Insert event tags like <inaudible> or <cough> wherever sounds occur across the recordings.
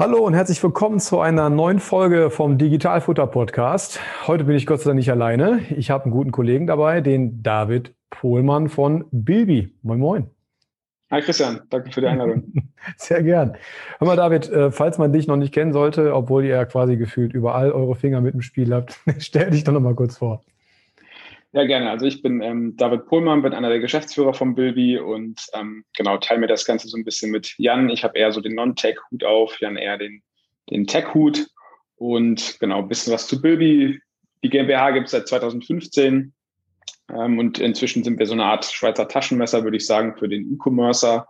Hallo und herzlich willkommen zu einer neuen Folge vom Digitalfutter Podcast. Heute bin ich Gott sei Dank nicht alleine. Ich habe einen guten Kollegen dabei, den David Pohlmann von Bilby. Moin, moin. Hi Christian, danke für die Einladung. <laughs> Sehr gern. Hör mal, David, äh, falls man dich noch nicht kennen sollte, obwohl ihr ja quasi gefühlt überall eure Finger mit dem Spiel habt, <laughs> stell dich doch noch mal kurz vor. Ja, gerne. Also ich bin ähm, David Pohlmann, bin einer der Geschäftsführer von Bilby und ähm, genau, teile mir das Ganze so ein bisschen mit Jan. Ich habe eher so den Non-Tech-Hut auf, Jan eher den, den Tech-Hut und genau, ein bisschen was zu Bilby. Die GmbH gibt es seit 2015 ähm, und inzwischen sind wir so eine Art Schweizer Taschenmesser, würde ich sagen, für den E-Commercer,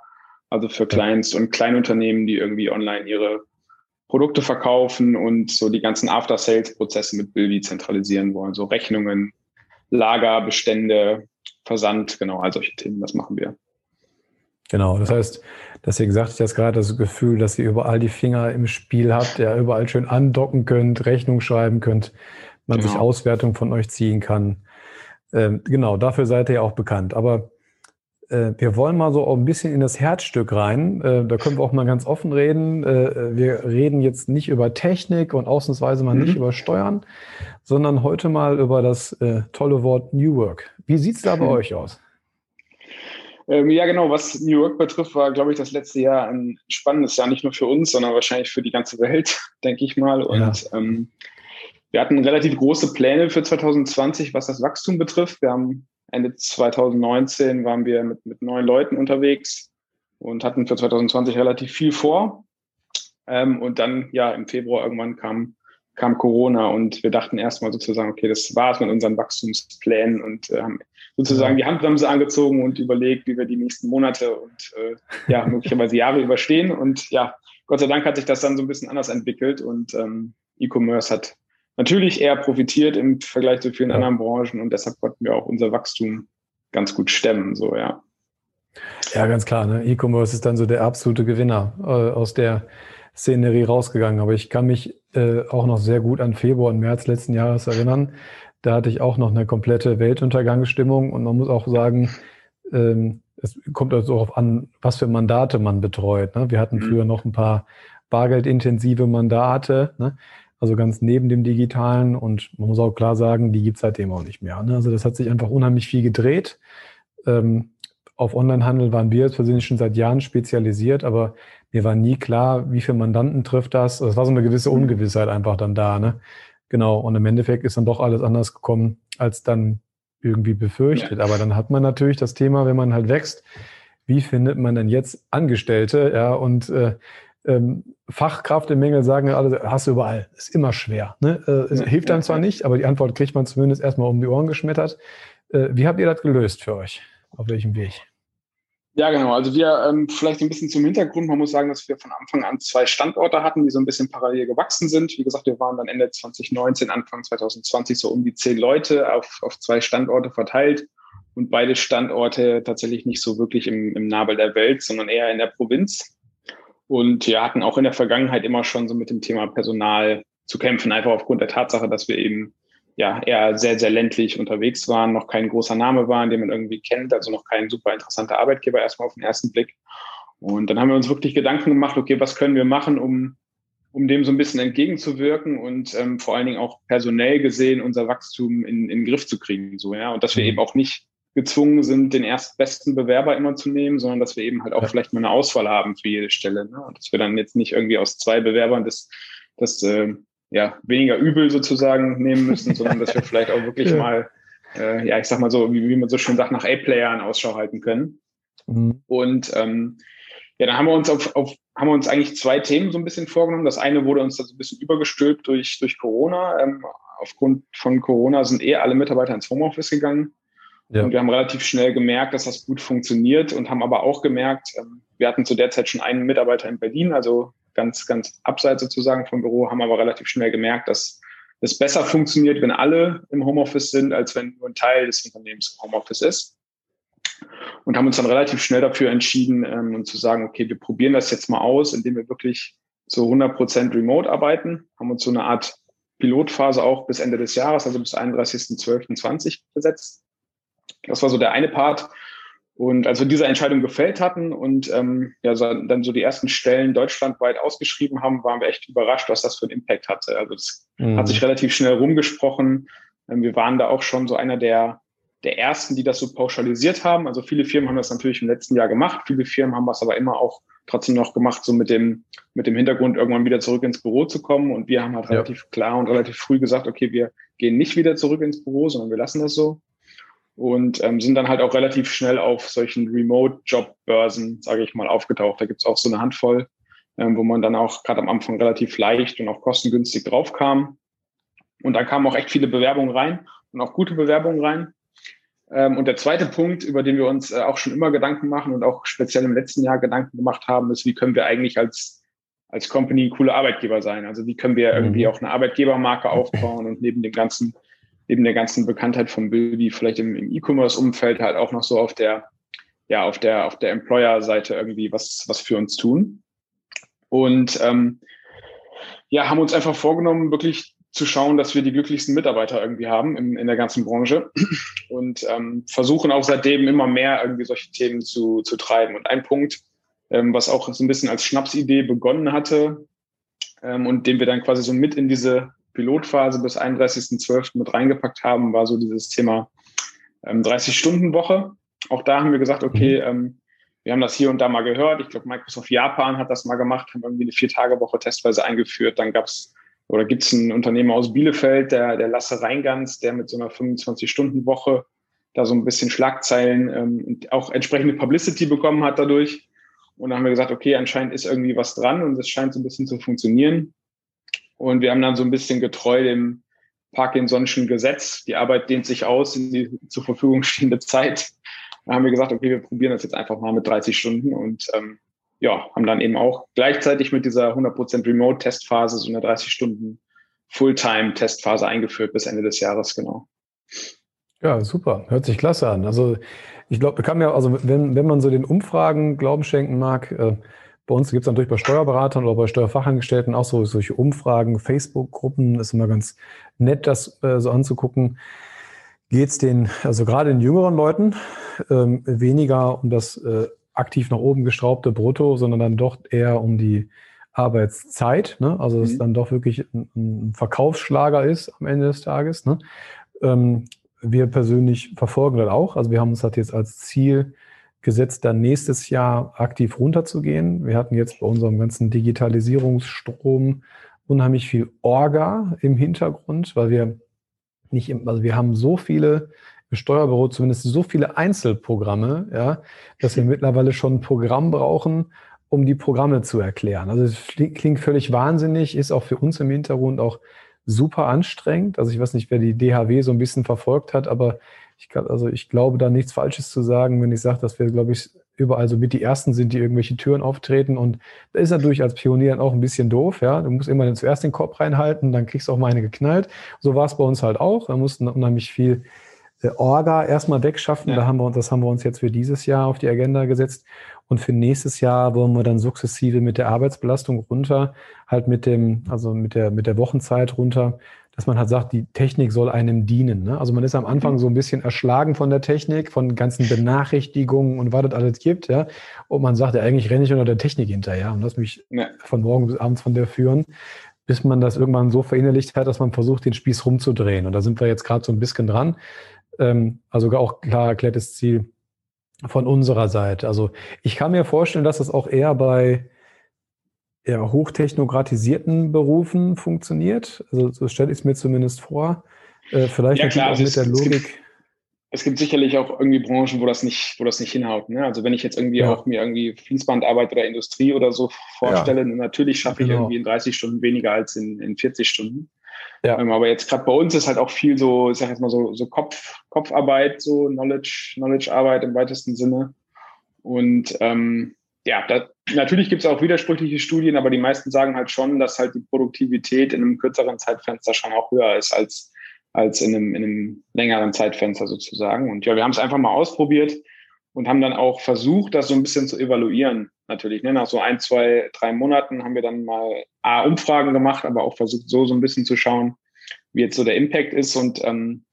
also für Kleinst- und Kleinunternehmen, die irgendwie online ihre Produkte verkaufen und so die ganzen After-Sales-Prozesse mit Bilby zentralisieren wollen, so Rechnungen, Lager, Bestände, Versand, genau, all solche Themen, das machen wir. Genau, das heißt, dass ihr gesagt habt, gerade das Gefühl, dass ihr überall die Finger im Spiel habt, ja überall schön andocken könnt, Rechnung schreiben könnt, man genau. sich Auswertung von euch ziehen kann. Ähm, genau, dafür seid ihr ja auch bekannt. Aber wir wollen mal so ein bisschen in das Herzstück rein. Äh, da können wir auch mal ganz offen reden. Äh, wir reden jetzt nicht über Technik und ausnahmsweise mal mhm. nicht über Steuern, sondern heute mal über das äh, tolle Wort New Work. Wie sieht es da bei mhm. euch aus? Ähm, ja, genau. Was New Work betrifft, war, glaube ich, das letzte Jahr ein spannendes Jahr, nicht nur für uns, sondern wahrscheinlich für die ganze Welt, <laughs> denke ich mal. Und ja. ähm, wir hatten relativ große Pläne für 2020, was das Wachstum betrifft. Wir haben Ende 2019 waren wir mit, mit neun Leuten unterwegs und hatten für 2020 relativ viel vor. Ähm, und dann, ja, im Februar irgendwann kam, kam Corona und wir dachten erstmal sozusagen, okay, das war's mit unseren Wachstumsplänen und äh, haben sozusagen die Handbremse angezogen und überlegt, wie wir die nächsten Monate und äh, ja, <laughs> möglicherweise Jahre überstehen. Und ja, Gott sei Dank hat sich das dann so ein bisschen anders entwickelt und ähm, E-Commerce hat natürlich eher profitiert im Vergleich zu vielen anderen Branchen und deshalb konnten wir auch unser Wachstum ganz gut stemmen, so ja. Ja, ganz klar. Ne? E-Commerce ist dann so der absolute Gewinner äh, aus der Szenerie rausgegangen. Aber ich kann mich äh, auch noch sehr gut an Februar und März letzten Jahres erinnern. Da hatte ich auch noch eine komplette Weltuntergangsstimmung und man muss auch sagen, ähm, es kommt also darauf an, was für Mandate man betreut. Ne? Wir hatten mhm. früher noch ein paar bargeldintensive Mandate. Ne? Also ganz neben dem Digitalen. Und man muss auch klar sagen, die gibt es seitdem auch nicht mehr. Ne? Also das hat sich einfach unheimlich viel gedreht. Ähm, auf Onlinehandel waren wir jetzt persönlich schon seit Jahren spezialisiert, aber mir war nie klar, wie viele Mandanten trifft das. Es war so eine gewisse. Ungewissheit einfach dann da. Ne? Genau. Und im Endeffekt ist dann doch alles anders gekommen, als dann irgendwie befürchtet. Ja. Aber dann hat man natürlich das Thema, wenn man halt wächst, wie findet man denn jetzt Angestellte? Ja, und äh, ähm, Fachkraft im Mängel sagen alle, hast du überall, ist immer schwer. Ne? Äh, ja, hilft dann zwar nicht, aber die Antwort kriegt man zumindest erstmal um die Ohren geschmettert. Äh, wie habt ihr das gelöst für euch? Auf welchem Weg? Ja, genau. Also wir ähm, vielleicht ein bisschen zum Hintergrund. Man muss sagen, dass wir von Anfang an zwei Standorte hatten, die so ein bisschen parallel gewachsen sind. Wie gesagt, wir waren dann Ende 2019, Anfang 2020 so um die zehn Leute auf, auf zwei Standorte verteilt und beide Standorte tatsächlich nicht so wirklich im, im Nabel der Welt, sondern eher in der Provinz. Und wir hatten auch in der Vergangenheit immer schon so mit dem Thema Personal zu kämpfen, einfach aufgrund der Tatsache, dass wir eben ja eher sehr, sehr ländlich unterwegs waren, noch kein großer Name waren, den man irgendwie kennt, also noch kein super interessanter Arbeitgeber erstmal auf den ersten Blick. Und dann haben wir uns wirklich Gedanken gemacht, okay, was können wir machen, um, um dem so ein bisschen entgegenzuwirken und ähm, vor allen Dingen auch personell gesehen unser Wachstum in, in den Griff zu kriegen. So, ja, und dass wir mhm. eben auch nicht gezwungen sind, den erstbesten Bewerber immer zu nehmen, sondern dass wir eben halt auch ja. vielleicht mal eine Auswahl haben für jede Stelle. Ne? Und dass wir dann jetzt nicht irgendwie aus zwei Bewerbern das, das äh, ja, weniger übel sozusagen nehmen müssen, sondern dass wir vielleicht auch wirklich <laughs> ja. mal, äh, ja, ich sag mal so, wie, wie man so schön sagt, nach A-Playern Ausschau halten können. Mhm. Und ähm, ja, dann haben wir uns auf, auf, haben wir uns eigentlich zwei Themen so ein bisschen vorgenommen. Das eine wurde uns da so ein bisschen übergestülpt durch, durch Corona. Ähm, aufgrund von Corona sind eh alle Mitarbeiter ins Homeoffice gegangen. Ja. Und wir haben relativ schnell gemerkt, dass das gut funktioniert und haben aber auch gemerkt, ähm, wir hatten zu der Zeit schon einen Mitarbeiter in Berlin, also ganz, ganz abseits sozusagen vom Büro, haben aber relativ schnell gemerkt, dass es besser funktioniert, wenn alle im Homeoffice sind, als wenn nur ein Teil des Unternehmens im Homeoffice ist. Und haben uns dann relativ schnell dafür entschieden, ähm, zu sagen, okay, wir probieren das jetzt mal aus, indem wir wirklich zu 100 Prozent remote arbeiten, haben uns so eine Art Pilotphase auch bis Ende des Jahres, also bis 31.12.20 gesetzt. Das war so der eine Part. Und als wir diese Entscheidung gefällt hatten und ähm, ja, so, dann so die ersten Stellen deutschlandweit ausgeschrieben haben, waren wir echt überrascht, was das für einen Impact hatte. Also das mhm. hat sich relativ schnell rumgesprochen. Ähm, wir waren da auch schon so einer der, der ersten, die das so pauschalisiert haben. Also viele Firmen haben das natürlich im letzten Jahr gemacht. Viele Firmen haben das aber immer auch trotzdem noch gemacht, so mit dem, mit dem Hintergrund, irgendwann wieder zurück ins Büro zu kommen. Und wir haben halt ja. relativ klar und relativ früh gesagt, okay, wir gehen nicht wieder zurück ins Büro, sondern wir lassen das so und ähm, sind dann halt auch relativ schnell auf solchen Remote-Job-Börsen, sage ich mal, aufgetaucht. Da gibt's auch so eine Handvoll, ähm, wo man dann auch gerade am Anfang relativ leicht und auch kostengünstig drauf kam. Und dann kamen auch echt viele Bewerbungen rein und auch gute Bewerbungen rein. Ähm, und der zweite Punkt, über den wir uns äh, auch schon immer Gedanken machen und auch speziell im letzten Jahr Gedanken gemacht haben, ist, wie können wir eigentlich als als Company coole Arbeitgeber sein? Also wie können wir irgendwie mhm. auch eine Arbeitgebermarke aufbauen und neben dem ganzen neben der ganzen Bekanntheit von Bilby vielleicht im, im E-Commerce-Umfeld halt auch noch so auf der, ja, auf der, auf der Employer-Seite irgendwie was, was für uns tun. Und ähm, ja, haben uns einfach vorgenommen, wirklich zu schauen, dass wir die glücklichsten Mitarbeiter irgendwie haben in, in der ganzen Branche und ähm, versuchen auch seitdem immer mehr irgendwie solche Themen zu, zu treiben. Und ein Punkt, ähm, was auch so ein bisschen als Schnapsidee begonnen hatte ähm, und den wir dann quasi so mit in diese Pilotphase bis 31.12. mit reingepackt haben, war so dieses Thema ähm, 30-Stunden-Woche. Auch da haben wir gesagt, okay, mhm. ähm, wir haben das hier und da mal gehört. Ich glaube, Microsoft Japan hat das mal gemacht, haben irgendwie eine Vier-Tage-Woche testweise eingeführt. Dann gab es oder gibt es einen Unternehmer aus Bielefeld, der, der Lasse Reingans, der mit so einer 25-Stunden-Woche da so ein bisschen Schlagzeilen ähm, und auch entsprechende Publicity bekommen hat dadurch. Und dann haben wir gesagt, okay, anscheinend ist irgendwie was dran und es scheint so ein bisschen zu funktionieren. Und wir haben dann so ein bisschen getreu dem Parkinson'schen Gesetz, die Arbeit dehnt sich aus in die zur Verfügung stehende Zeit. Da haben wir gesagt, okay, wir probieren das jetzt einfach mal mit 30 Stunden und ähm, ja, haben dann eben auch gleichzeitig mit dieser 100% Remote-Testphase so eine 30 Stunden Fulltime-Testphase eingeführt bis Ende des Jahres, genau. Ja, super. Hört sich klasse an. Also ich glaube, kann ja, also wenn, wenn man so den Umfragen Glauben schenken mag, äh, bei uns gibt es natürlich bei Steuerberatern oder bei Steuerfachangestellten auch so solche Umfragen, Facebook-Gruppen, ist immer ganz nett, das äh, so anzugucken. Geht es den, also gerade den jüngeren Leuten, ähm, weniger um das äh, aktiv nach oben geschraubte Brutto, sondern dann doch eher um die Arbeitszeit. Ne? Also dass mhm. es dann doch wirklich ein, ein, Verkaufsschlager ist am Ende des Tages. Ne? Ähm, wir persönlich verfolgen das auch. Also wir haben uns das jetzt als Ziel gesetzt, dann nächstes Jahr aktiv runterzugehen. Wir hatten jetzt bei unserem ganzen Digitalisierungsstrom unheimlich viel Orga im Hintergrund, weil wir nicht, also wir haben so viele im Steuerbüro zumindest so viele Einzelprogramme, ja, dass wir mittlerweile schon ein Programm brauchen, um die Programme zu erklären. Also es klingt völlig wahnsinnig, ist auch für uns im Hintergrund auch super anstrengend. Also ich weiß nicht, wer die DHW so ein bisschen verfolgt hat, aber ich, kann, also ich glaube da nichts Falsches zu sagen, wenn ich sage, dass wir, glaube ich, überall so mit die Ersten sind, die irgendwelche Türen auftreten. Und da ist natürlich als Pionier dann auch ein bisschen doof. Ja, du musst immer zuerst den Kopf reinhalten, dann kriegst du auch mal eine geknallt. So war es bei uns halt auch. Da mussten unheimlich viel äh, Orga erstmal wegschaffen. Ja. Da haben wir uns, das haben wir uns jetzt für dieses Jahr auf die Agenda gesetzt. Und für nächstes Jahr wollen wir dann sukzessive mit der Arbeitsbelastung runter, halt mit dem, also mit der, mit der Wochenzeit runter, dass man halt sagt, die Technik soll einem dienen. Ne? Also man ist am Anfang mhm. so ein bisschen erschlagen von der Technik, von ganzen Benachrichtigungen und was es alles gibt, ja. Und man sagt, ja, eigentlich renne ich unter der Technik hinterher und lass mich ja. von morgen bis abends von der führen, bis man das irgendwann so verinnerlicht hat, dass man versucht, den Spieß rumzudrehen. Und da sind wir jetzt gerade so ein bisschen dran. Ähm, also auch klar erklärtes Ziel von unserer Seite. Also ich kann mir vorstellen, dass das auch eher bei eher hochtechnokratisierten Berufen funktioniert. Also so stelle ich es mir zumindest vor. Äh, vielleicht ja, klar, auch mit der Logik. Es gibt, es gibt, sicherlich auch irgendwie Branchen, wo das nicht, wo das nicht hinhaut. Ne? Also wenn ich jetzt irgendwie ja. auch mir irgendwie Fließbandarbeit oder Industrie oder so vorstelle, ja. natürlich schaffe genau. ich irgendwie in 30 Stunden weniger als in, in 40 Stunden. Ja. Ähm, aber jetzt gerade bei uns ist halt auch viel so, ich sag jetzt mal so, so Kopf, Kopfarbeit, so Knowledge, Knowledge-Arbeit im weitesten Sinne. Und ähm, ja, da, natürlich gibt es auch widersprüchliche Studien, aber die meisten sagen halt schon, dass halt die Produktivität in einem kürzeren Zeitfenster schon auch höher ist als, als in, einem, in einem längeren Zeitfenster sozusagen. Und ja, wir haben es einfach mal ausprobiert und haben dann auch versucht, das so ein bisschen zu evaluieren. Natürlich, ne? nach so ein, zwei, drei Monaten haben wir dann mal A, Umfragen gemacht, aber auch versucht, so so ein bisschen zu schauen, wie jetzt so der Impact ist. Und ähm,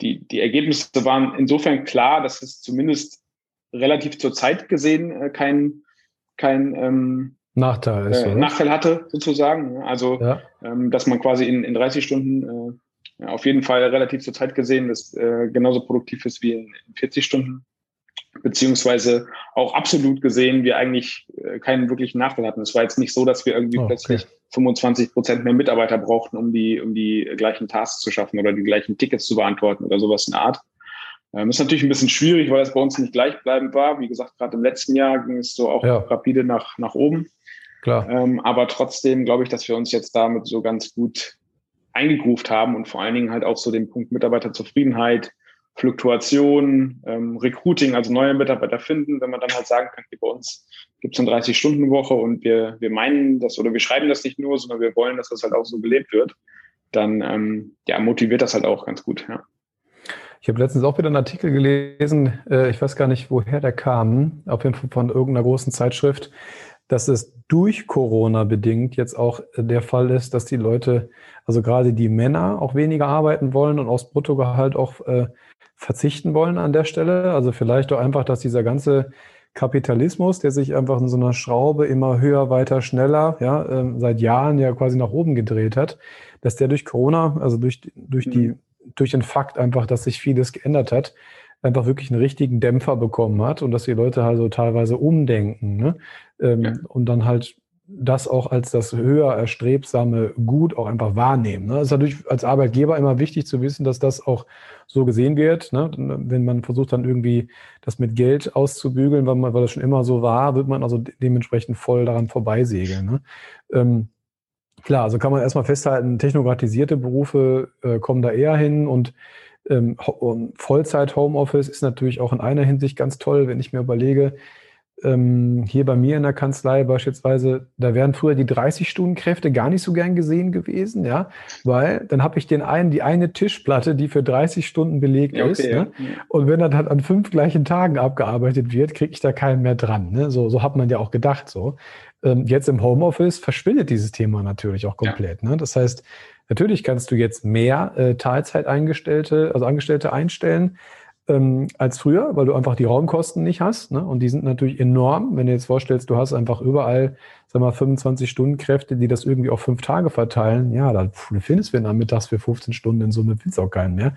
die, die Ergebnisse waren insofern klar, dass es zumindest relativ zur Zeit gesehen äh, kein kein ähm, Nachteil, ist, äh, Nachteil hatte, sozusagen. Ne? Also, ja. ähm, dass man quasi in, in 30 Stunden äh, auf jeden Fall relativ zur Zeit gesehen ist, äh, genauso produktiv ist wie in, in 40 Stunden. Beziehungsweise auch absolut gesehen, wir eigentlich äh, keinen wirklichen Nachteil hatten. Es war jetzt nicht so, dass wir irgendwie oh, okay. plötzlich 25 Prozent mehr Mitarbeiter brauchten, um die, um die gleichen Tasks zu schaffen oder die gleichen Tickets zu beantworten oder sowas in der Art. Ähm, ist natürlich ein bisschen schwierig, weil es bei uns nicht gleichbleibend war. Wie gesagt, gerade im letzten Jahr ging es so auch ja. rapide nach, nach oben. Klar. Ähm, aber trotzdem glaube ich, dass wir uns jetzt damit so ganz gut eingegruft haben und vor allen Dingen halt auch so den Punkt Mitarbeiterzufriedenheit, Fluktuation, ähm, Recruiting, also neue Mitarbeiter finden, wenn man dann halt sagen kann, bei uns gibt es eine 30-Stunden-Woche und wir, wir meinen das oder wir schreiben das nicht nur, sondern wir wollen, dass das halt auch so gelebt wird, dann ähm, ja, motiviert das halt auch ganz gut. Ja. Ich habe letztens auch wieder einen Artikel gelesen, äh, ich weiß gar nicht, woher der kam, auf jeden Fall von irgendeiner großen Zeitschrift, dass es durch Corona bedingt jetzt auch der Fall ist, dass die Leute, also gerade die Männer, auch weniger arbeiten wollen und aufs Bruttogehalt auch äh, verzichten wollen an der Stelle. Also vielleicht auch einfach, dass dieser ganze Kapitalismus, der sich einfach in so einer Schraube immer höher, weiter, schneller, ja, äh, seit Jahren ja quasi nach oben gedreht hat, dass der durch Corona, also durch, durch die mhm durch den Fakt einfach, dass sich vieles geändert hat, einfach wirklich einen richtigen Dämpfer bekommen hat und dass die Leute also teilweise umdenken ne? Ähm, ja. und dann halt das auch als das höher erstrebsame Gut auch einfach wahrnehmen. Ne? Es ist natürlich als Arbeitgeber immer wichtig zu wissen, dass das auch so gesehen wird. Ne? Wenn man versucht dann irgendwie das mit Geld auszubügeln, weil, man, weil das schon immer so war, wird man also dementsprechend voll daran vorbeisegeln. Ne? Ähm, Klar, also kann man erstmal festhalten, technokratisierte Berufe äh, kommen da eher hin und ähm, Vollzeit-Homeoffice ist natürlich auch in einer Hinsicht ganz toll, wenn ich mir überlege, ähm, hier bei mir in der Kanzlei beispielsweise, da wären früher die 30-Stunden-Kräfte gar nicht so gern gesehen gewesen, ja, weil dann habe ich den einen, die eine Tischplatte, die für 30 Stunden belegt okay, ist, ne? und wenn das halt an fünf gleichen Tagen abgearbeitet wird, kriege ich da keinen mehr dran, ne? So, so hat man ja auch gedacht, so. Ähm, jetzt im Homeoffice verschwindet dieses Thema natürlich auch komplett, ja. ne? Das heißt, natürlich kannst du jetzt mehr äh, Teilzeit-Eingestellte, also Angestellte einstellen, ähm, als früher, weil du einfach die Raumkosten nicht hast. Ne? Und die sind natürlich enorm. Wenn du jetzt vorstellst, du hast einfach überall, sag mal, 25 Stunden Kräfte, die das irgendwie auf fünf Tage verteilen, ja, dann findest du nachmittags für 15 Stunden in Summe, findest auch keinen mehr.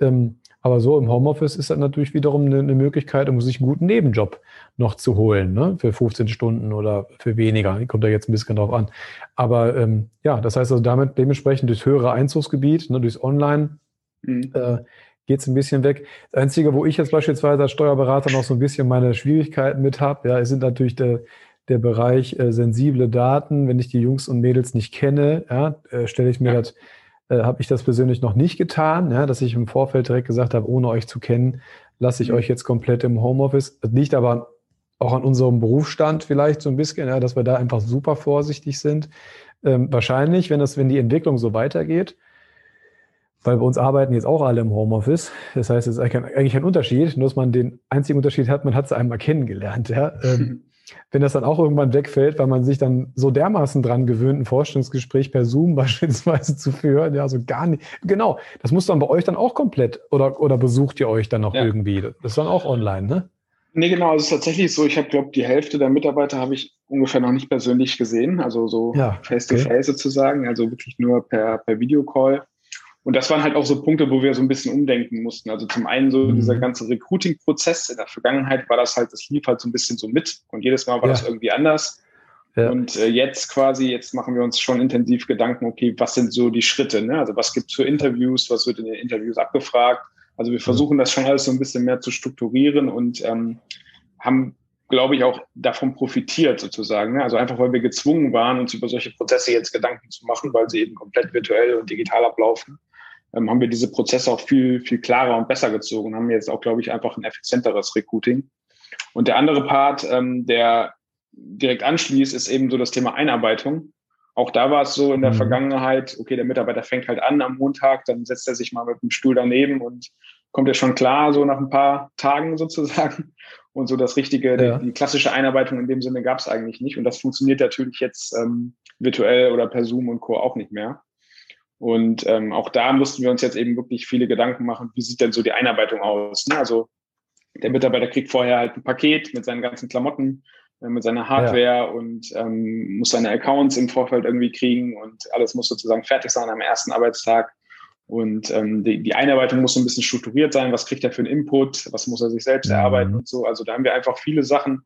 Ähm, aber so im Homeoffice ist das natürlich wiederum eine, eine, Möglichkeit, um sich einen guten Nebenjob noch zu holen, ne? für 15 Stunden oder für weniger. Kommt da jetzt ein bisschen drauf an. Aber ähm, ja, das heißt also damit dementsprechend durchs höhere Einzugsgebiet, ne, durchs Online, mhm. äh, geht es ein bisschen weg. Das Einzige, wo ich jetzt beispielsweise als Steuerberater noch so ein bisschen meine Schwierigkeiten mit habe, ja, sind natürlich der, der Bereich äh, sensible Daten. Wenn ich die Jungs und Mädels nicht kenne, ja, äh, stelle ich mir ja. das, äh, habe ich das persönlich noch nicht getan, ja, dass ich im Vorfeld direkt gesagt habe, ohne euch zu kennen, lasse ich mhm. euch jetzt komplett im Homeoffice. Das liegt aber auch an unserem Berufsstand vielleicht so ein bisschen, ja, dass wir da einfach super vorsichtig sind. Ähm, wahrscheinlich, wenn das, wenn die Entwicklung so weitergeht, weil bei uns arbeiten jetzt auch alle im Homeoffice. Das heißt, es ist eigentlich kein Unterschied, nur dass man den einzigen Unterschied hat, man hat es einmal kennengelernt. Ja? Ähm, <laughs> wenn das dann auch irgendwann wegfällt, weil man sich dann so dermaßen dran gewöhnt, ein Vorstellungsgespräch per Zoom <laughs> beispielsweise zu führen, ja, also gar nicht. Genau, das muss dann bei euch dann auch komplett oder, oder besucht ihr euch dann noch ja. irgendwie? Das ist dann auch online, ne? Nee, genau, also es ist tatsächlich so, ich habe, glaube die Hälfte der Mitarbeiter habe ich ungefähr noch nicht persönlich gesehen, also so ja, face-to-face okay. -face sozusagen, also wirklich nur per, per Videocall. Und das waren halt auch so Punkte, wo wir so ein bisschen umdenken mussten. Also zum einen so mhm. dieser ganze Recruiting-Prozess. In der Vergangenheit war das halt, das lief halt so ein bisschen so mit. Und jedes Mal war ja. das irgendwie anders. Ja. Und äh, jetzt quasi, jetzt machen wir uns schon intensiv Gedanken, okay, was sind so die Schritte? Ne? Also was gibt es für Interviews? Was wird in den Interviews abgefragt? Also wir versuchen das schon alles so ein bisschen mehr zu strukturieren und ähm, haben glaube ich, auch davon profitiert sozusagen. Ne? Also einfach, weil wir gezwungen waren, uns über solche Prozesse jetzt Gedanken zu machen, weil sie eben komplett virtuell und digital ablaufen ähm, haben wir diese Prozesse auch viel, viel klarer und besser gezogen, haben jetzt auch, glaube ich, einfach ein effizienteres Recruiting. Und der andere Part, ähm, der direkt anschließt, ist eben so das Thema Einarbeitung. Auch da war es so in der mhm. Vergangenheit, okay, der Mitarbeiter fängt halt an am Montag, dann setzt er sich mal mit dem Stuhl daneben und kommt er schon klar, so nach ein paar Tagen sozusagen. Und so das richtige, ja. die, die, klassische Einarbeitung in dem Sinne gab es eigentlich nicht. Und das funktioniert natürlich jetzt ähm, virtuell oder per Zoom und Co. auch nicht mehr. Und ähm, auch da mussten wir uns jetzt eben wirklich viele Gedanken machen, wie sieht denn so die Einarbeitung aus? Ne? Also der Mitarbeiter kriegt vorher halt ein Paket mit seinen ganzen Klamotten, äh, mit seiner Hardware ja. und ähm, muss seine Accounts im Vorfeld irgendwie kriegen und alles muss sozusagen fertig sein am ersten Arbeitstag. Und ähm, die, die Einarbeitung muss so ein bisschen strukturiert sein. Was kriegt er für einen Input? Was muss er sich selbst erarbeiten und so? Also da haben wir einfach viele Sachen,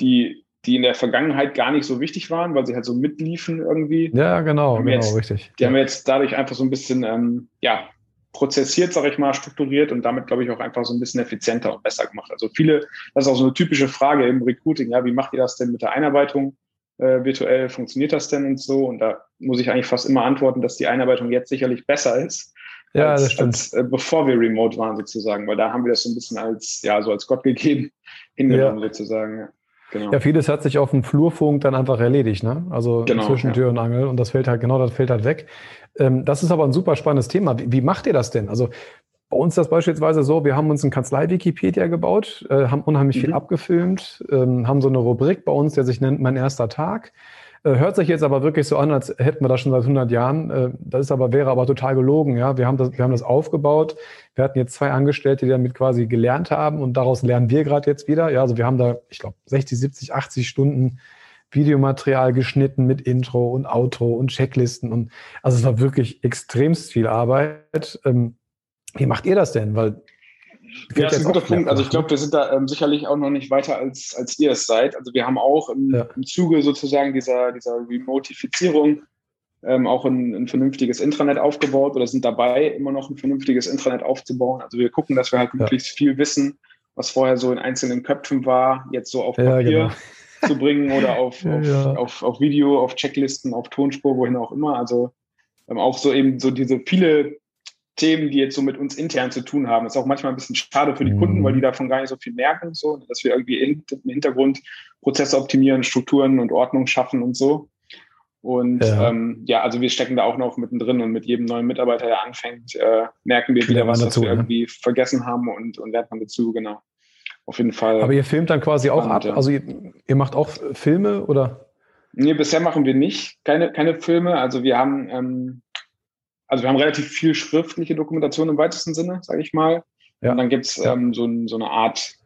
die, die in der Vergangenheit gar nicht so wichtig waren, weil sie halt so mitliefen irgendwie. Ja, genau, genau, jetzt, richtig. Die haben wir jetzt dadurch einfach so ein bisschen, ähm, ja, prozessiert, sage ich mal, strukturiert und damit, glaube ich, auch einfach so ein bisschen effizienter und besser gemacht. Also viele, das ist auch so eine typische Frage im Recruiting, ja, wie macht ihr das denn mit der Einarbeitung äh, virtuell? Funktioniert das denn und so? Und da muss ich eigentlich fast immer antworten, dass die Einarbeitung jetzt sicherlich besser ist. Ja, als, das stimmt. Als, äh, bevor wir remote waren sozusagen, weil da haben wir das so ein bisschen als, ja, so als Gott gegeben hingenommen ja. sozusagen. Ja. Genau. Ja, vieles hat sich auf dem Flurfunk dann einfach erledigt, ne? Also genau, zwischen Tür und Angel und das fällt halt, genau das fällt halt weg. Ähm, das ist aber ein super spannendes Thema. Wie, wie, macht ihr das denn? Also bei uns ist das beispielsweise so, wir haben uns ein Kanzlei-Wikipedia gebaut, äh, haben unheimlich mhm. viel abgefilmt, ähm, haben so eine Rubrik bei uns, der sich nennt Mein erster Tag. Äh, hört sich jetzt aber wirklich so an, als hätten wir das schon seit 100 Jahren. Äh, das ist aber, wäre aber total gelogen. Ja, wir haben das, wir haben das aufgebaut. Wir hatten jetzt zwei Angestellte, die damit quasi gelernt haben und daraus lernen wir gerade jetzt wieder. Ja, also wir haben da, ich glaube, 60, 70, 80 Stunden Videomaterial geschnitten mit Intro und Outro und Checklisten und also es war wirklich extremst viel Arbeit. Ähm, wie macht ihr das denn? Weil ja, das ist ein guter Punkt. Also ich glaube, wir sind da ähm, sicherlich auch noch nicht weiter als, als ihr es seid. Also wir haben auch im, ja. im Zuge sozusagen dieser, dieser Remotifizierung ähm, auch ein, ein, vernünftiges Intranet aufgebaut oder sind dabei, immer noch ein vernünftiges Intranet aufzubauen. Also wir gucken, dass wir halt möglichst ja. viel Wissen, was vorher so in einzelnen Köpfen war, jetzt so auf Papier genau. <laughs> zu bringen oder auf, auf, auf, auf, Video, auf Checklisten, auf Tonspur, wohin auch immer. Also ähm, auch so eben so diese viele Themen, die jetzt so mit uns intern zu tun haben. Das ist auch manchmal ein bisschen schade für die Kunden, weil die mhm. davon gar nicht so viel merken, so, dass wir irgendwie im Hintergrund Prozesse optimieren, Strukturen und Ordnung schaffen und so. Und ja. Ähm, ja, also wir stecken da auch noch mittendrin und mit jedem neuen Mitarbeiter, der anfängt, äh, merken wir wieder was, dazu, was wir ne? irgendwie vergessen haben und, und lernt man dazu, genau. Auf jeden Fall. Aber ihr filmt dann quasi spannend, auch ab? Ja. Also ihr, ihr, macht auch Filme oder? Nee, bisher machen wir nicht keine, keine Filme. Also wir haben ähm, also wir haben relativ viel schriftliche Dokumentation im weitesten Sinne, sage ich mal. Ja. Und dann gibt's ja. ähm, so, so eine Art,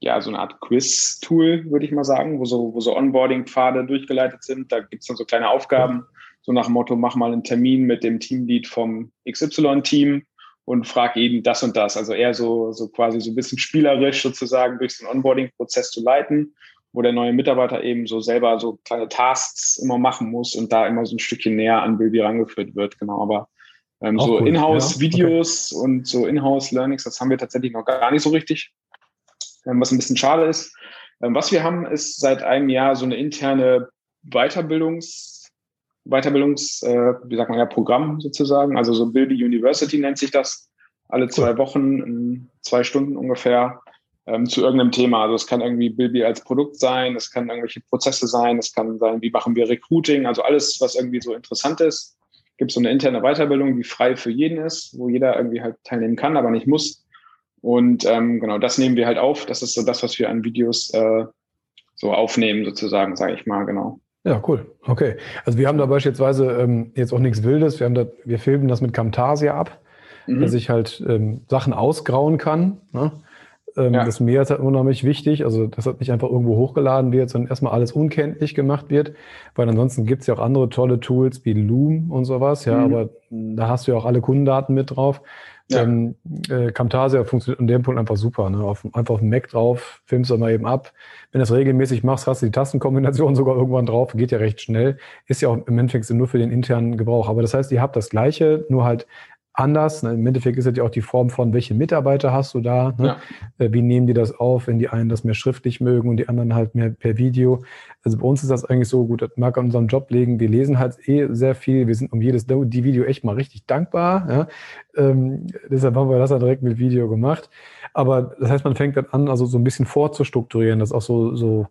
ja, so eine Art Quiz-Tool, würde ich mal sagen, wo so, wo so Onboarding-Pfade durchgeleitet sind. Da gibt's dann so kleine Aufgaben, so nach dem Motto, mach mal einen Termin mit dem Teamlead vom XY-Team und frag eben das und das. Also eher so, so quasi so ein bisschen spielerisch sozusagen durch einen Onboarding-Prozess zu leiten, wo der neue Mitarbeiter eben so selber so kleine Tasks immer machen muss und da immer so ein Stückchen näher an Bilby rangeführt wird. Genau, aber ähm, so cool. Inhouse-Videos ja. okay. und so Inhouse-Learnings, das haben wir tatsächlich noch gar nicht so richtig, ähm, was ein bisschen schade ist. Ähm, was wir haben, ist seit einem Jahr so eine interne Weiterbildungs, Weiterbildungs, äh, wie sagt man ja, Programm sozusagen. Also so Bilby University nennt sich das. Alle zwei Wochen, zwei Stunden ungefähr, ähm, zu irgendeinem Thema. Also es kann irgendwie Bilby als Produkt sein, es kann irgendwelche Prozesse sein, es kann sein, wie machen wir Recruiting, also alles, was irgendwie so interessant ist gibt es so eine interne Weiterbildung, die frei für jeden ist, wo jeder irgendwie halt teilnehmen kann, aber nicht muss. Und ähm, genau, das nehmen wir halt auf. Das ist so das, was wir an Videos äh, so aufnehmen, sozusagen, sage ich mal, genau. Ja, cool. Okay. Also wir haben da beispielsweise ähm, jetzt auch nichts Wildes. Wir haben da, wir filmen das mit Camtasia ab, mhm. dass ich halt ähm, Sachen ausgrauen kann. Ne? Ähm, ja. Das Meer ist halt unheimlich wichtig, also dass das nicht einfach irgendwo hochgeladen wird, sondern erstmal alles unkenntlich gemacht wird, weil ansonsten gibt es ja auch andere tolle Tools wie Loom und sowas, ja, mhm. aber da hast du ja auch alle Kundendaten mit drauf. Ja. Ähm, äh, Camtasia funktioniert an dem Punkt einfach super. Ne? Auf, einfach auf dem Mac drauf, filmst du mal eben ab. Wenn du das regelmäßig machst, hast du die Tastenkombination <laughs> sogar irgendwann drauf, geht ja recht schnell. Ist ja auch im Endeffekt nur für den internen Gebrauch. Aber das heißt, ihr habt das Gleiche, nur halt anders. Im Endeffekt ist es ja auch die Form von, welche Mitarbeiter hast du da? Ne? Ja. Äh, wie nehmen die das auf, wenn die einen das mehr schriftlich mögen und die anderen halt mehr per Video? Also bei uns ist das eigentlich so gut, das mag an unserem Job legen. Wir lesen halt eh sehr viel. Wir sind um jedes die Video echt mal richtig dankbar. Ja? Ähm, deshalb haben wir das dann direkt mit Video gemacht. Aber das heißt, man fängt dann an, also so ein bisschen vorzustrukturieren, dass auch so, so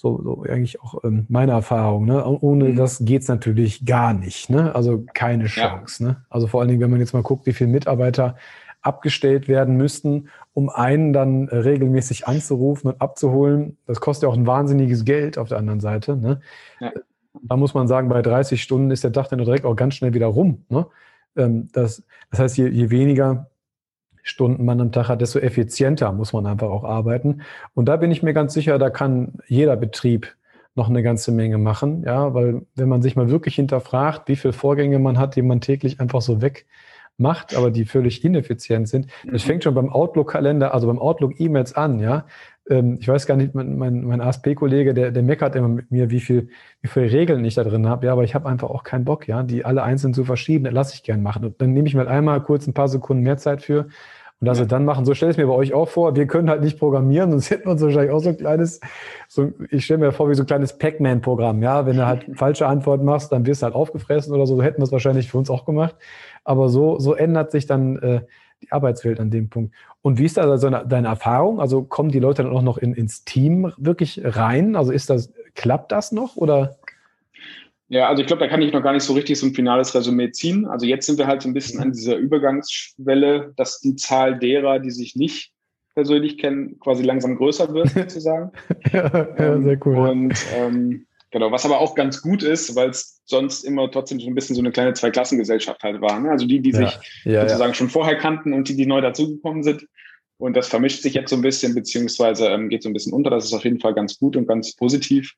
so, so eigentlich auch ähm, meine Erfahrung. Ne? Ohne mhm. das geht's natürlich gar nicht. Ne? Also keine Chance. Ja. Ne? Also vor allen Dingen, wenn man jetzt mal guckt, wie viele Mitarbeiter abgestellt werden müssten, um einen dann äh, regelmäßig anzurufen und abzuholen. Das kostet ja auch ein wahnsinniges Geld auf der anderen Seite. Ne? Ja. Da muss man sagen, bei 30 Stunden ist der Tag dann direkt auch ganz schnell wieder rum. Ne? Ähm, das, das heißt, je, je weniger Stunden man am Tag hat, desto effizienter muss man einfach auch arbeiten. Und da bin ich mir ganz sicher, da kann jeder Betrieb noch eine ganze Menge machen, ja, weil wenn man sich mal wirklich hinterfragt, wie viele Vorgänge man hat, die man täglich einfach so wegmacht, aber die völlig ineffizient sind. Das mhm. fängt schon beim Outlook-Kalender, also beim Outlook-E-Mails an, ja. Ähm, ich weiß gar nicht, mein, mein, mein ASP-Kollege, der, der meckert immer mit mir, wie viel, wie viele Regeln ich da drin habe. Ja, aber ich habe einfach auch keinen Bock, ja, die alle einzeln zu verschieben, das lasse ich gern machen. Und dann nehme ich mir halt einmal kurz ein paar Sekunden mehr Zeit für und das ja. dann machen. So stelle ich mir bei euch auch vor. Wir können halt nicht programmieren, sonst hätten wir uns wahrscheinlich auch so ein kleines, so, ich stelle mir vor, wie so ein kleines Pac-Man-Programm. Ja, wenn du halt <laughs> falsche Antwort machst, dann wirst du halt aufgefressen oder so. So hätten wir es wahrscheinlich für uns auch gemacht. Aber so, so ändert sich dann äh, die Arbeitswelt an dem Punkt. Und wie ist da also deine Erfahrung? Also kommen die Leute dann auch noch in, ins Team wirklich rein? Also ist das, klappt das noch oder? Ja, also ich glaube, da kann ich noch gar nicht so richtig so ein finales Resümee ziehen. Also jetzt sind wir halt so ein bisschen an dieser Übergangsschwelle, dass die Zahl derer, die sich nicht persönlich kennen, quasi langsam größer wird, <laughs> sozusagen. ja, ja, sehr cool. Und ähm, genau, was aber auch ganz gut ist, weil es sonst immer trotzdem so ein bisschen so eine kleine Zweiklassengesellschaft halt war. Ne? Also die, die ja. sich ja, sozusagen schon vorher kannten und die, die neu dazugekommen sind. Und das vermischt sich jetzt so ein bisschen, beziehungsweise ähm, geht so ein bisschen unter. Das ist auf jeden Fall ganz gut und ganz positiv.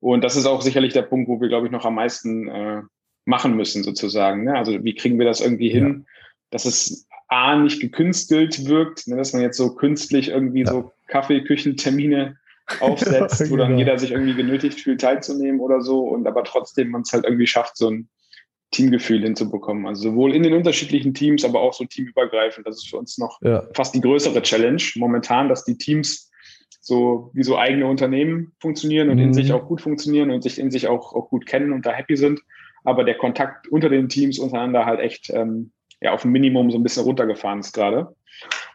Und das ist auch sicherlich der Punkt, wo wir, glaube ich, noch am meisten äh, machen müssen, sozusagen. Ne? Also wie kriegen wir das irgendwie hin, ja. dass es A, nicht gekünstelt wirkt, ne? dass man jetzt so künstlich irgendwie ja. so Kaffeeküchentermine aufsetzt, ja, wo dann genau. jeder sich irgendwie genötigt fühlt, teilzunehmen oder so und aber trotzdem man es halt irgendwie schafft, so ein Teamgefühl hinzubekommen. Also sowohl in den unterschiedlichen Teams, aber auch so teamübergreifend. Das ist für uns noch ja. fast die größere Challenge momentan, dass die Teams so wie so eigene Unternehmen funktionieren und mhm. in sich auch gut funktionieren und sich in sich auch, auch gut kennen und da happy sind. Aber der Kontakt unter den Teams untereinander halt echt ähm, ja, auf ein Minimum so ein bisschen runtergefahren ist gerade.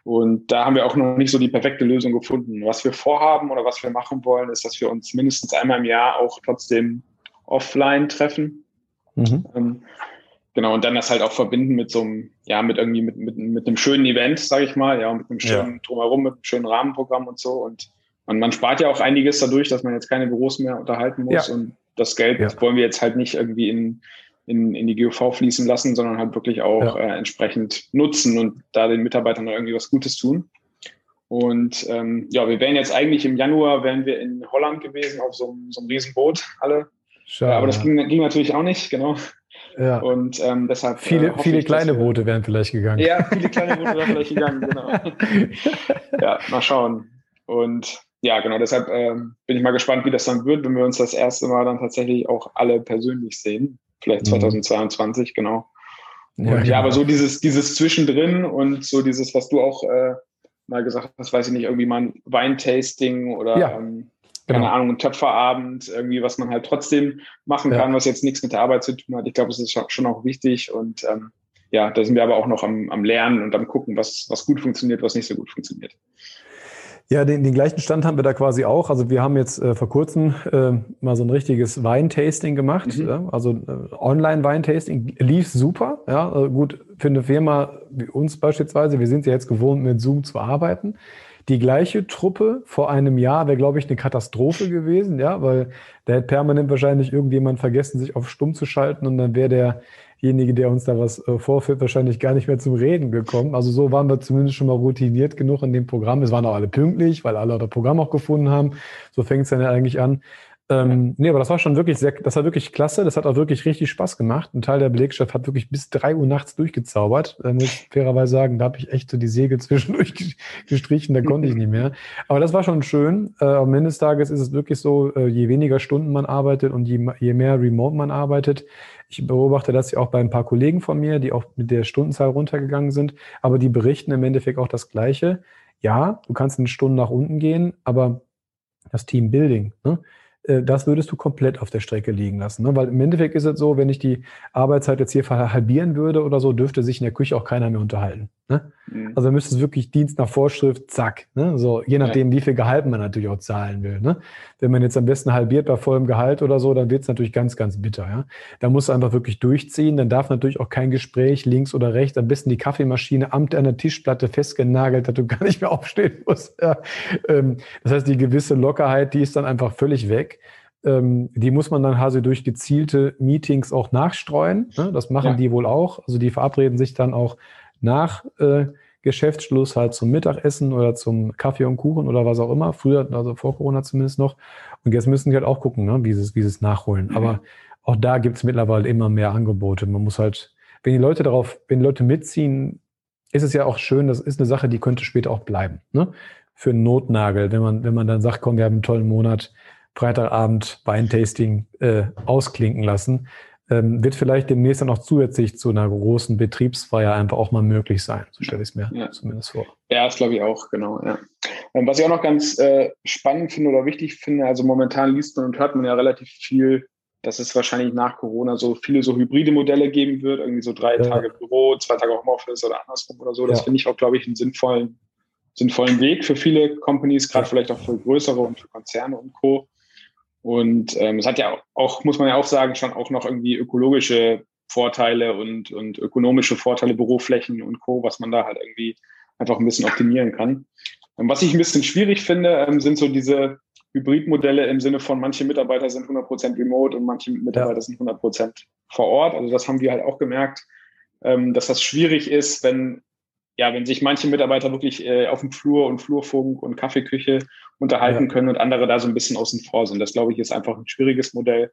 Und da haben wir auch noch nicht so die perfekte Lösung gefunden. Was wir vorhaben oder was wir machen wollen, ist, dass wir uns mindestens einmal im Jahr auch trotzdem offline treffen. Mhm. Ähm, genau, und dann das halt auch verbinden mit so einem, ja, mit irgendwie mit, mit, mit einem schönen Event, sage ich mal, ja, mit einem schönen ja. drumherum, mit einem schönen Rahmenprogramm und so. Und man, man spart ja auch einiges dadurch, dass man jetzt keine Büros mehr unterhalten muss. Ja. Und das Geld ja. wollen wir jetzt halt nicht irgendwie in, in, in die GOV fließen lassen, sondern halt wirklich auch ja. äh, entsprechend nutzen und da den Mitarbeitern irgendwie was Gutes tun. Und ähm, ja, wir wären jetzt eigentlich im Januar, wären wir in Holland gewesen auf so, einem so einem Riesenboot alle. Schade. aber das ging, ging natürlich auch nicht, genau. Ja. Und ähm, deshalb. Viele, äh, viele ich, kleine Boote wären vielleicht gegangen. Ja, viele kleine Boote wären vielleicht gegangen, genau. <laughs> ja, mal schauen. Und ja, genau, deshalb äh, bin ich mal gespannt, wie das dann wird, wenn wir uns das erste Mal dann tatsächlich auch alle persönlich sehen. Vielleicht 2022, mhm. genau. Und ja, ja, aber so dieses, dieses Zwischendrin und so dieses, was du auch äh, mal gesagt hast, weiß ich nicht, irgendwie mal ein Weintasting oder ja, ähm, keine genau. Ahnung, ein Töpferabend, irgendwie, was man halt trotzdem machen kann, ja. was jetzt nichts mit der Arbeit zu tun hat. Ich glaube, es ist schon auch wichtig und ähm, ja, da sind wir aber auch noch am, am Lernen und am gucken, was, was gut funktioniert, was nicht so gut funktioniert. Ja, den, den gleichen Stand haben wir da quasi auch. Also wir haben jetzt äh, vor kurzem äh, mal so ein richtiges Weintasting gemacht. Mhm. Ja? Also äh, Online-Weintasting lief super. Ja, also gut für eine Firma wie uns beispielsweise. Wir sind ja jetzt gewohnt, mit Zoom zu arbeiten. Die gleiche Truppe vor einem Jahr wäre, glaube ich, eine Katastrophe gewesen, ja, weil da hätte permanent wahrscheinlich irgendjemand vergessen, sich auf stumm zu schalten und dann wäre der derjenige, der uns da was äh, vorführt, wahrscheinlich gar nicht mehr zum Reden gekommen. Also so waren wir zumindest schon mal routiniert genug in dem Programm. Es waren auch alle pünktlich, weil alle das Programm auch gefunden haben. So fängt es dann ja eigentlich an. Ähm, nee, aber das war schon wirklich sehr, das war wirklich klasse. Das hat auch wirklich richtig Spaß gemacht. Ein Teil der Belegschaft hat wirklich bis drei Uhr nachts durchgezaubert. Da muss ich fairerweise sagen, da habe ich echt so die Segel <laughs> zwischendurch gestrichen, da konnte ich nicht mehr. Aber das war schon schön. Äh, am Ende des Tages ist es wirklich so, äh, je weniger Stunden man arbeitet und je, je mehr remote man arbeitet, ich beobachte das ja auch bei ein paar Kollegen von mir, die auch mit der Stundenzahl runtergegangen sind, aber die berichten im Endeffekt auch das Gleiche. Ja, du kannst eine Stunde nach unten gehen, aber das Teambuilding, ne, äh, das würdest du komplett auf der Strecke liegen lassen. Ne? Weil im Endeffekt ist es so, wenn ich die Arbeitszeit jetzt hier halbieren würde oder so, dürfte sich in der Küche auch keiner mehr unterhalten. Ne? Mhm. Also müsste es wirklich Dienst nach Vorschrift, zack. Ne? So, je nachdem, ja. wie viel Gehalt man natürlich auch zahlen will. Ne? Wenn man jetzt am besten halbiert bei vollem Gehalt oder so, dann wird es natürlich ganz, ganz bitter. Ja? Da muss einfach wirklich durchziehen. Dann darf natürlich auch kein Gespräch links oder rechts, am besten die Kaffeemaschine amt an der Tischplatte festgenagelt, dass du <laughs> gar nicht mehr aufstehen musst. Ja? Ähm, das heißt, die gewisse Lockerheit, die ist dann einfach völlig weg ähm, die muss man dann quasi durch gezielte Meetings auch nachstreuen. Ne? Das machen ja. die wohl auch. Also die verabreden sich dann auch nach äh, Geschäftsschluss halt zum Mittagessen oder zum Kaffee und Kuchen oder was auch immer. Früher, also vor Corona zumindest noch. Und jetzt müssen die halt auch gucken, ne? wie, sie es, wie sie es nachholen. Mhm. Aber auch da gibt es mittlerweile immer mehr Angebote. Man muss halt, wenn die Leute darauf, wenn die Leute mitziehen, ist es ja auch schön, das ist eine Sache, die könnte später auch bleiben. Ne? Für einen Notnagel, wenn man, wenn man dann sagt, komm, wir haben einen tollen Monat, Freitagabend Weintasting äh, ausklinken lassen, ähm, wird vielleicht demnächst dann auch zusätzlich zu einer großen Betriebsfeier einfach auch mal möglich sein. So stelle ich es mir ja. zumindest vor. Ja, das glaube ich auch, genau. Ja. Ähm, was ich auch noch ganz äh, spannend finde oder wichtig finde, also momentan liest man und hört man ja relativ viel, dass es wahrscheinlich nach Corona so viele so hybride Modelle geben wird, irgendwie so drei ja. Tage Büro, zwei Tage Homeoffice oder andersrum oder so. Das finde ich auch, glaube ich, einen sinnvollen, sinnvollen Weg für viele Companies, gerade vielleicht auch für größere und für Konzerne und Co. Und ähm, es hat ja auch, muss man ja auch sagen, schon auch noch irgendwie ökologische Vorteile und, und ökonomische Vorteile, Büroflächen und Co., was man da halt irgendwie einfach ein bisschen optimieren kann. Und was ich ein bisschen schwierig finde, ähm, sind so diese Hybridmodelle im Sinne von manche Mitarbeiter sind 100% remote und manche Mitarbeiter ja. sind 100% vor Ort. Also das haben wir halt auch gemerkt, ähm, dass das schwierig ist, wenn ja, wenn sich manche Mitarbeiter wirklich äh, auf dem Flur und Flurfunk und Kaffeeküche unterhalten ja. können und andere da so ein bisschen außen vor sind. Das glaube ich ist einfach ein schwieriges Modell.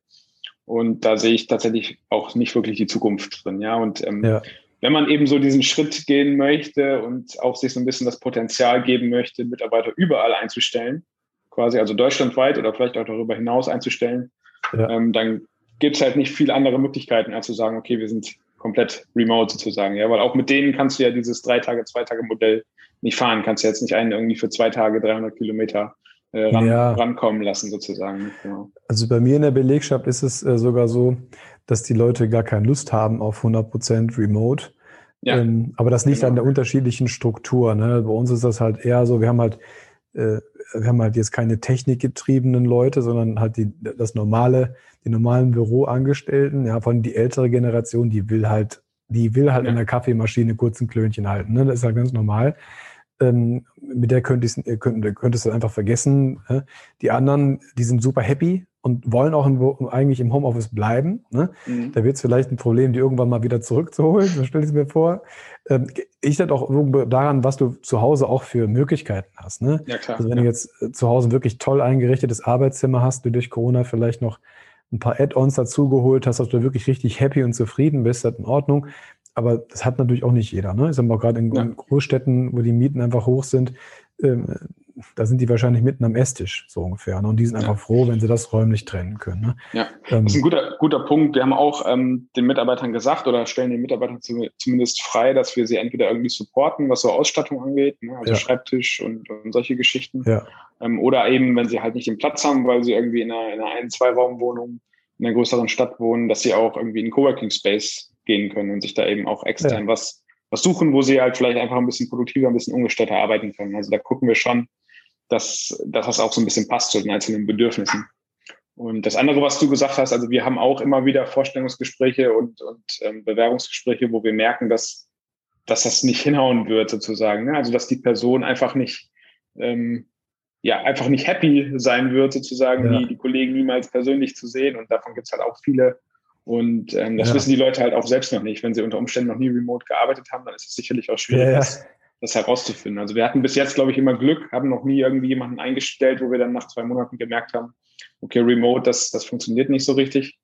Und da sehe ich tatsächlich auch nicht wirklich die Zukunft drin. Ja, und ähm, ja. wenn man eben so diesen Schritt gehen möchte und auch sich so ein bisschen das Potenzial geben möchte, Mitarbeiter überall einzustellen, quasi also deutschlandweit oder vielleicht auch darüber hinaus einzustellen, ja. ähm, dann gibt es halt nicht viele andere Möglichkeiten, als zu sagen, okay, wir sind komplett remote sozusagen. Ja, weil auch mit denen kannst du ja dieses drei Tage, zwei Tage Modell nicht fahren. Kannst du jetzt nicht einen irgendwie für zwei Tage 300 Kilometer äh, ran, ja. rankommen lassen sozusagen. Genau. Also bei mir in der Belegschaft ist es äh, sogar so, dass die Leute gar keine Lust haben auf 100 Prozent remote. Ja. Ähm, aber das liegt genau. an der unterschiedlichen Struktur. Ne? Bei uns ist das halt eher so, wir haben halt, äh, wir haben halt jetzt keine technikgetriebenen Leute, sondern halt die, das normale die normalen Büroangestellten, ja, von die ältere Generation, die will halt, die will halt ja. in der Kaffeemaschine kurz ein Klönchen halten. Ne? Das ist halt ganz normal. Ähm, mit der könntest, äh, könnt, könntest du einfach vergessen. Ne? Die anderen, die sind super happy und wollen auch im, eigentlich im Homeoffice bleiben. Ne? Mhm. Da wird es vielleicht ein Problem, die irgendwann mal wieder zurückzuholen, so stelle ich es mir vor. Ähm, ich halt auch daran, was du zu Hause auch für Möglichkeiten hast. Ne? Ja, klar, also wenn ja. du jetzt äh, zu Hause ein wirklich toll eingerichtetes Arbeitszimmer hast, du durch Corona vielleicht noch ein paar Add-ons dazugeholt hast, dass du wirklich richtig happy und zufrieden bist, das in Ordnung. Aber das hat natürlich auch nicht jeder. Ne? Ich sag mal, gerade in, ja. Großstädten, wo die Mieten einfach hoch sind, ähm, da sind die wahrscheinlich mitten am Esstisch, so ungefähr. Ne? Und die sind einfach froh, wenn sie das räumlich trennen können. Ne? Ja, ähm, das ist ein guter, guter Punkt. Wir haben auch ähm, den Mitarbeitern gesagt oder stellen den Mitarbeitern zu, zumindest frei, dass wir sie entweder irgendwie supporten, was so Ausstattung angeht, ne? also ja. Schreibtisch und, und, solche Geschichten. Ja. Ähm, oder eben, wenn sie halt nicht den Platz haben, weil sie irgendwie in einer, in einer Ein-, Zwei-Raumwohnung in einer größeren Stadt wohnen, dass sie auch irgendwie in Coworking Space gehen können und sich da eben auch extern ja. was, was suchen, wo sie halt vielleicht einfach ein bisschen produktiver, ein bisschen ungestörter arbeiten können. Also da gucken wir schon, dass, dass das auch so ein bisschen passt zu den einzelnen Bedürfnissen. Und das andere, was du gesagt hast, also wir haben auch immer wieder Vorstellungsgespräche und, und ähm, Bewerbungsgespräche, wo wir merken, dass, dass das nicht hinhauen wird, sozusagen. Ne? Also dass die Person einfach nicht ähm, ja einfach nicht happy sein wird, sozusagen, ja. die, die Kollegen niemals persönlich zu sehen. Und davon gibt es halt auch viele. Und ähm, das ja. wissen die Leute halt auch selbst noch nicht. Wenn sie unter Umständen noch nie remote gearbeitet haben, dann ist es sicherlich auch schwierig, ja, das, das, herauszufinden. Also wir hatten bis jetzt, glaube ich, immer Glück, haben noch nie irgendwie jemanden eingestellt, wo wir dann nach zwei Monaten gemerkt haben, okay, remote, das, das funktioniert nicht so richtig.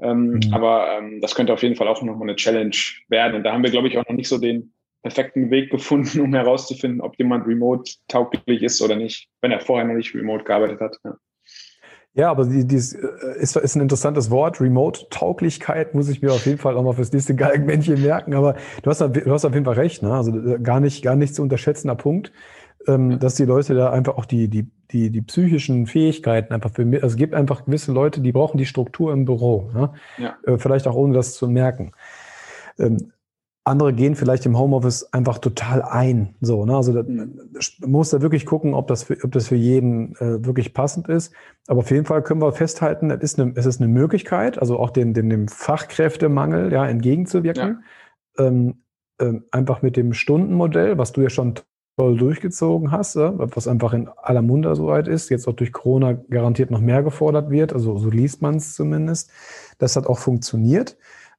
Ähm, mhm. Aber ähm, das könnte auf jeden Fall auch nochmal eine Challenge werden. Und da haben wir, glaube ich, auch noch nicht so den, perfekten Weg gefunden, <laughs> um herauszufinden, ob jemand remote tauglich ist oder nicht, wenn er vorher noch nicht remote gearbeitet hat. Ja. Ja, aber die, die ist, äh, ist, ist ein interessantes Wort. Remote-Tauglichkeit muss ich mir auf jeden Fall auch mal fürs nächste Galgenmännchen merken. Aber du hast, du hast auf jeden Fall recht. Ne? Also äh, gar nicht, gar nicht zu unterschätzender Punkt, ähm, dass die Leute da einfach auch die, die, die, die psychischen Fähigkeiten einfach für also es gibt einfach gewisse Leute, die brauchen die Struktur im Büro. Ne? Ja. Äh, vielleicht auch ohne das zu merken. Ähm, andere gehen vielleicht im Homeoffice einfach total ein. So, ne? Also da, mhm. muss da wirklich gucken, ob das für, ob das für jeden äh, wirklich passend ist. Aber auf jeden Fall können wir festhalten, es ist eine, es ist eine Möglichkeit, also auch dem, dem, dem Fachkräftemangel ja, entgegenzuwirken. Ja. Ähm, ähm, einfach mit dem Stundenmodell, was du ja schon toll durchgezogen hast, ja, was einfach in aller Munde soweit ist, jetzt auch durch Corona garantiert noch mehr gefordert wird, also so liest man es zumindest. Das hat auch funktioniert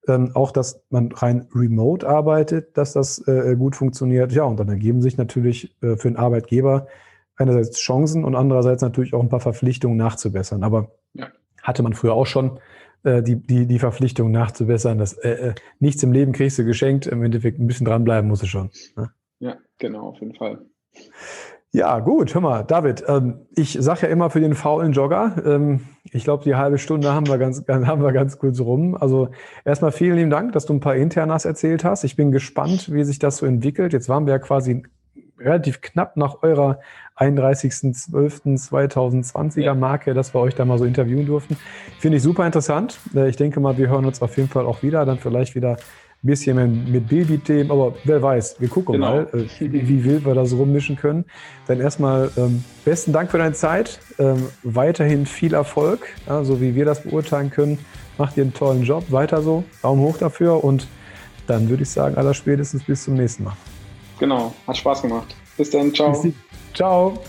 ähm, auch, dass man rein remote arbeitet, dass das äh, gut funktioniert. Ja, und dann ergeben sich natürlich äh, für den Arbeitgeber einerseits Chancen und andererseits natürlich auch ein paar Verpflichtungen nachzubessern. Aber ja. hatte man früher auch schon äh, die, die, die Verpflichtung nachzubessern, dass äh, äh, nichts im Leben kriegst du geschenkt, im Endeffekt ein bisschen dranbleiben muss es schon. Ne? Ja, genau, auf jeden Fall. Ja, gut, hör mal, David, ähm, ich sage ja immer für den faulen Jogger, ähm, ich glaube, die halbe Stunde haben wir <laughs> ganz, haben wir ganz kurz rum. Also erstmal vielen lieben Dank, dass du ein paar Internas erzählt hast. Ich bin gespannt, wie sich das so entwickelt. Jetzt waren wir ja quasi relativ knapp nach eurer 31.12.2020er Marke, dass wir euch da mal so interviewen durften. Finde ich super interessant. Äh, ich denke mal, wir hören uns auf jeden Fall auch wieder, dann vielleicht wieder ein bisschen mit Baby-Themen, aber wer weiß, wir gucken genau. mal, äh, wie wild wir das rummischen können. Dann erstmal ähm, besten Dank für deine Zeit, ähm, weiterhin viel Erfolg, ja, so wie wir das beurteilen können. Macht ihr einen tollen Job, weiter so, Daumen hoch dafür und dann würde ich sagen, aller spätestens bis zum nächsten Mal. Genau, hat Spaß gemacht. Bis dann, ciao. Ciao.